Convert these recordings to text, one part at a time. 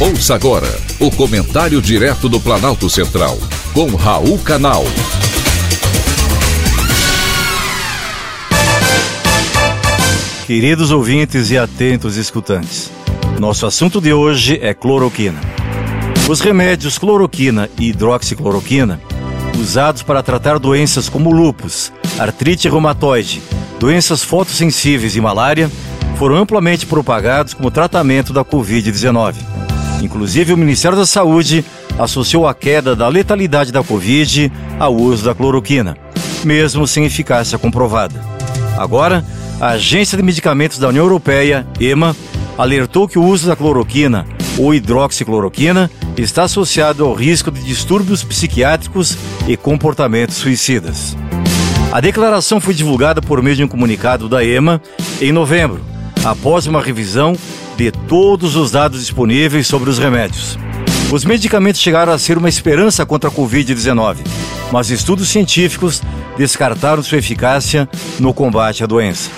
Ouça agora o comentário direto do Planalto Central, com Raul Canal. Queridos ouvintes e atentos escutantes, nosso assunto de hoje é cloroquina. Os remédios cloroquina e hidroxicloroquina, usados para tratar doenças como lúpus, artrite reumatoide, doenças fotossensíveis e malária, foram amplamente propagados como tratamento da Covid-19. Inclusive, o Ministério da Saúde associou a queda da letalidade da Covid ao uso da cloroquina, mesmo sem eficácia comprovada. Agora, a Agência de Medicamentos da União Europeia, EMA, alertou que o uso da cloroquina ou hidroxicloroquina está associado ao risco de distúrbios psiquiátricos e comportamentos suicidas. A declaração foi divulgada por meio de um comunicado da EMA em novembro, após uma revisão de todos os dados disponíveis sobre os remédios. Os medicamentos chegaram a ser uma esperança contra a Covid-19, mas estudos científicos descartaram sua eficácia no combate à doença.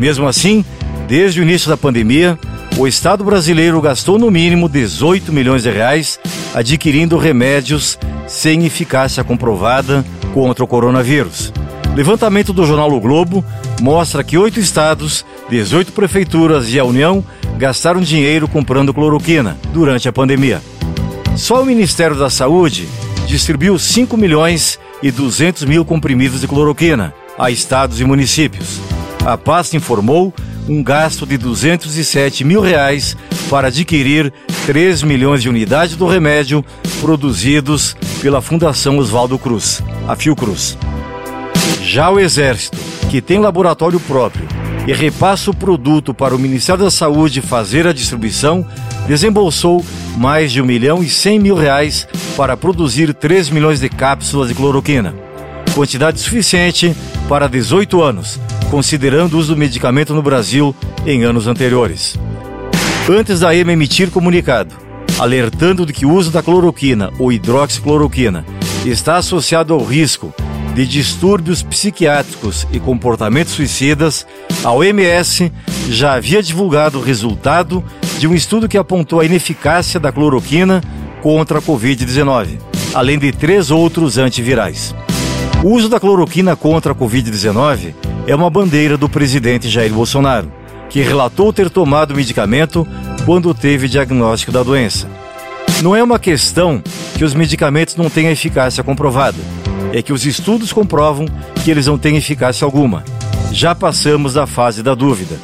Mesmo assim, desde o início da pandemia, o Estado brasileiro gastou no mínimo 18 milhões de reais adquirindo remédios sem eficácia comprovada contra o coronavírus. Levantamento do jornal O Globo mostra que oito estados, 18 prefeituras e a União gastaram dinheiro comprando cloroquina durante a pandemia. Só o Ministério da Saúde distribuiu 5 milhões e 200 mil comprimidos de cloroquina a estados e municípios. A pasta informou um gasto de 207 mil reais para adquirir 3 milhões de unidades do remédio produzidos pela Fundação Oswaldo Cruz, a Fiocruz. Já o Exército, que tem laboratório próprio e repassa o produto para o Ministério da Saúde fazer a distribuição, desembolsou mais de 1 milhão e 100 mil reais para produzir 3 milhões de cápsulas de cloroquina. Quantidade suficiente para 18 anos, considerando o uso do medicamento no Brasil em anos anteriores. Antes da EMA emitir comunicado, alertando de que o uso da cloroquina ou hidroxicloroquina está associado ao risco de distúrbios psiquiátricos e comportamentos suicidas, a OMS já havia divulgado o resultado de um estudo que apontou a ineficácia da cloroquina contra a Covid-19, além de três outros antivirais. O uso da cloroquina contra a Covid-19 é uma bandeira do presidente Jair Bolsonaro, que relatou ter tomado o medicamento quando teve diagnóstico da doença. Não é uma questão que os medicamentos não tenham eficácia comprovada é que os estudos comprovam que eles não têm eficácia alguma. Já passamos da fase da dúvida.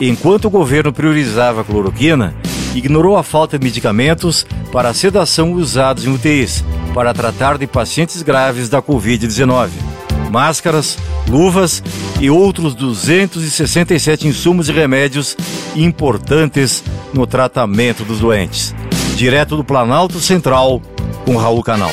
Enquanto o governo priorizava a cloroquina, ignorou a falta de medicamentos para a sedação usados em UTIs para tratar de pacientes graves da Covid-19. Máscaras, luvas e outros 267 insumos e remédios importantes no tratamento dos doentes. Direto do Planalto Central, com Raul Canal.